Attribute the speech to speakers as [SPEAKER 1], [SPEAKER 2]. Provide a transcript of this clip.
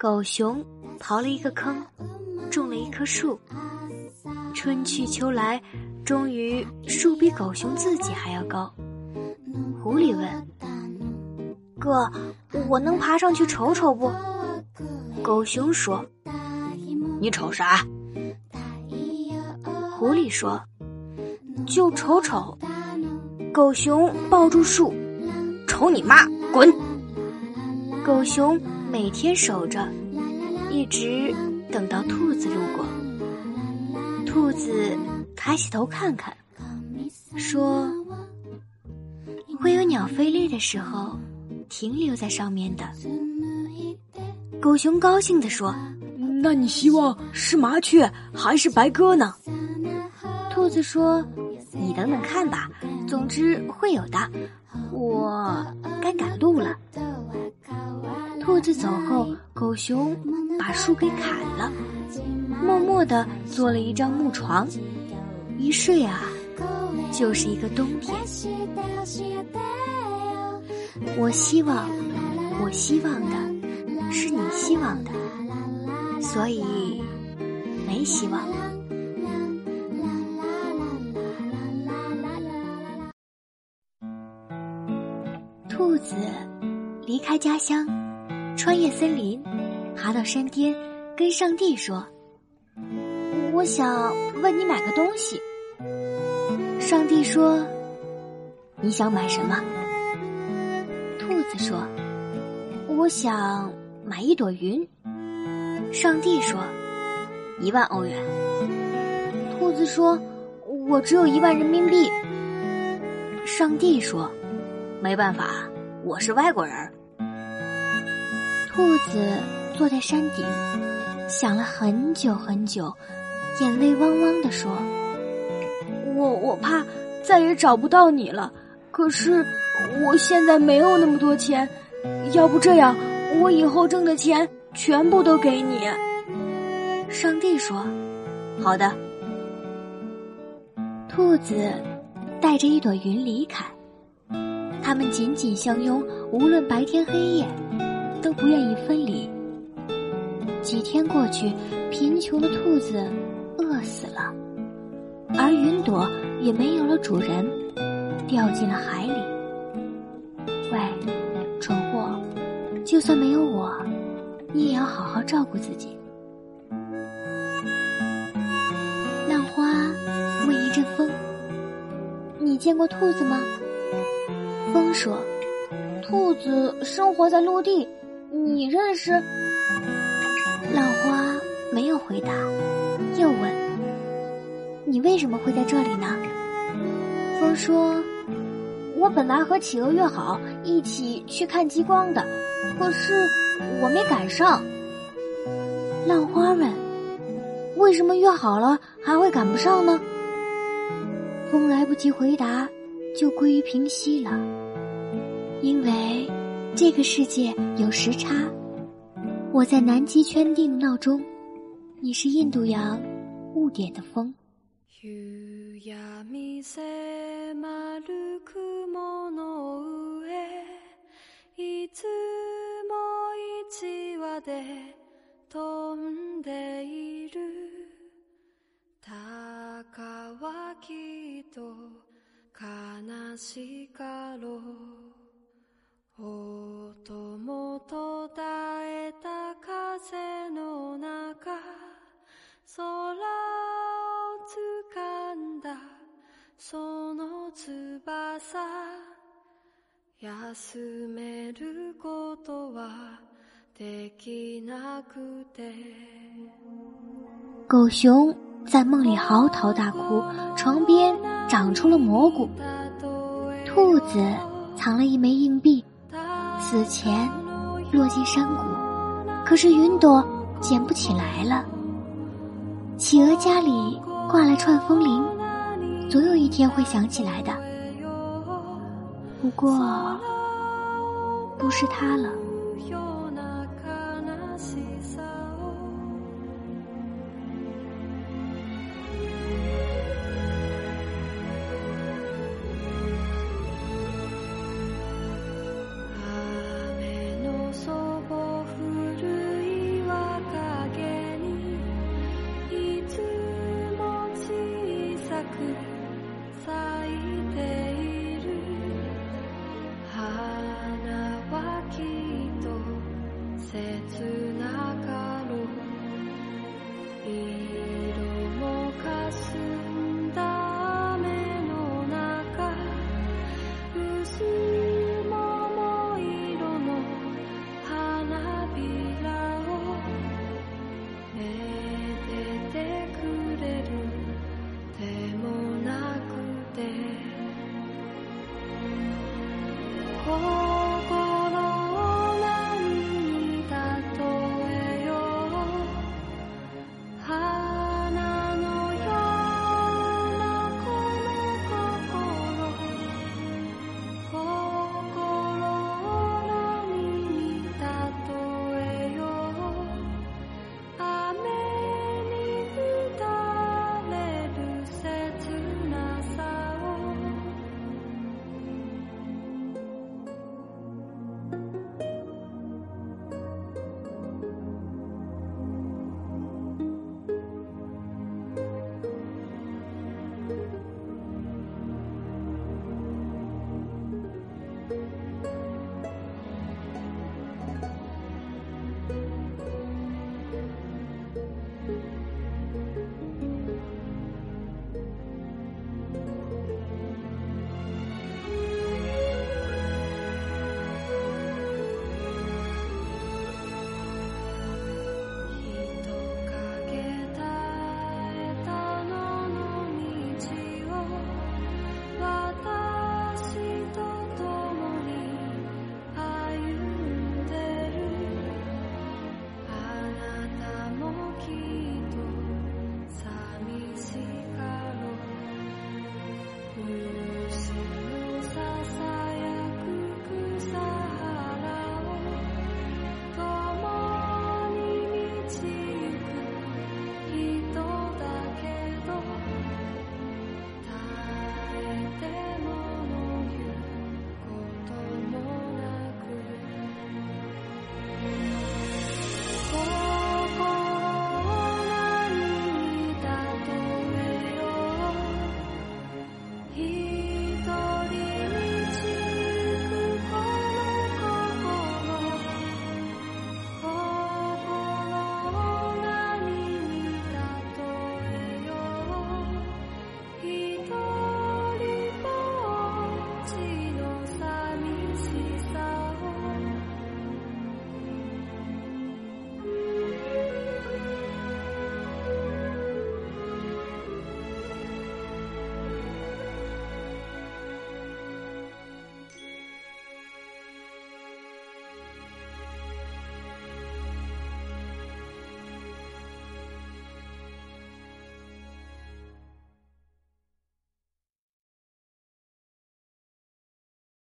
[SPEAKER 1] 狗熊刨了一个坑，种了一棵树。春去秋来，终于树比狗熊自己还要高。狐狸问：“哥，我能爬上去瞅瞅不？”狗熊说：“
[SPEAKER 2] 你瞅啥？”
[SPEAKER 1] 狐狸说：“就瞅瞅。”狗熊抱住树：“
[SPEAKER 2] 瞅你妈，滚！”
[SPEAKER 1] 狗熊每天守着，一直等到兔子路过。兔子抬起头看看，说：“会有鸟飞累的时候，停留在上面的。”狗熊高兴地说：“
[SPEAKER 2] 那你希望是麻雀还是白鸽呢？”
[SPEAKER 1] 兔子说：“你等等看吧，总之会有的。我该赶路了。”兔子走后，狗熊把树给砍了，默默地做了一张木床，一睡啊，就是一个冬天。我希望，我希望的是你希望的，所以没希望。兔子离开家乡。穿越森林，爬到山巅，跟上帝说：“我想问你买个东西。”上帝说：“你想买什么？”兔子说：“我想买一朵云。”上帝说：“一万欧元。”兔子说：“我只有一万人民币。”上帝说：“没办法，我是外国人。”兔子坐在山顶，想了很久很久，眼泪汪汪的说：“我我怕再也找不到你了。可是我现在没有那么多钱，要不这样，我以后挣的钱全部都给你。”上帝说：“好的。”兔子带着一朵云离开，他们紧紧相拥，无论白天黑夜。都不愿意分离。几天过去，贫穷的兔子饿死了，而云朵也没有了主人，掉进了海里。喂，蠢货，就算没有我，你也要好好照顾自己。浪花问一阵风：“你见过兔子吗？”风说：“兔子生活在陆地。”你认识？浪花没有回答，又问：“你为什么会在这里呢？”风说：“我本来和企鹅约好一起去看极光的，可是我没赶上。”浪花问：“为什么约好了还会赶不上呢？”风来不及回答，就归于平息了，因为。这个世界有时差，我在南极圈定闹钟，你是印度洋误点的风。狗熊在梦里嚎啕大哭，床边长出了蘑菇。兔子藏了一枚硬币。死前落进山谷，可是云朵捡不起来了。企鹅家里挂了串风铃，总有一天会想起来的。不过，不是他了。here.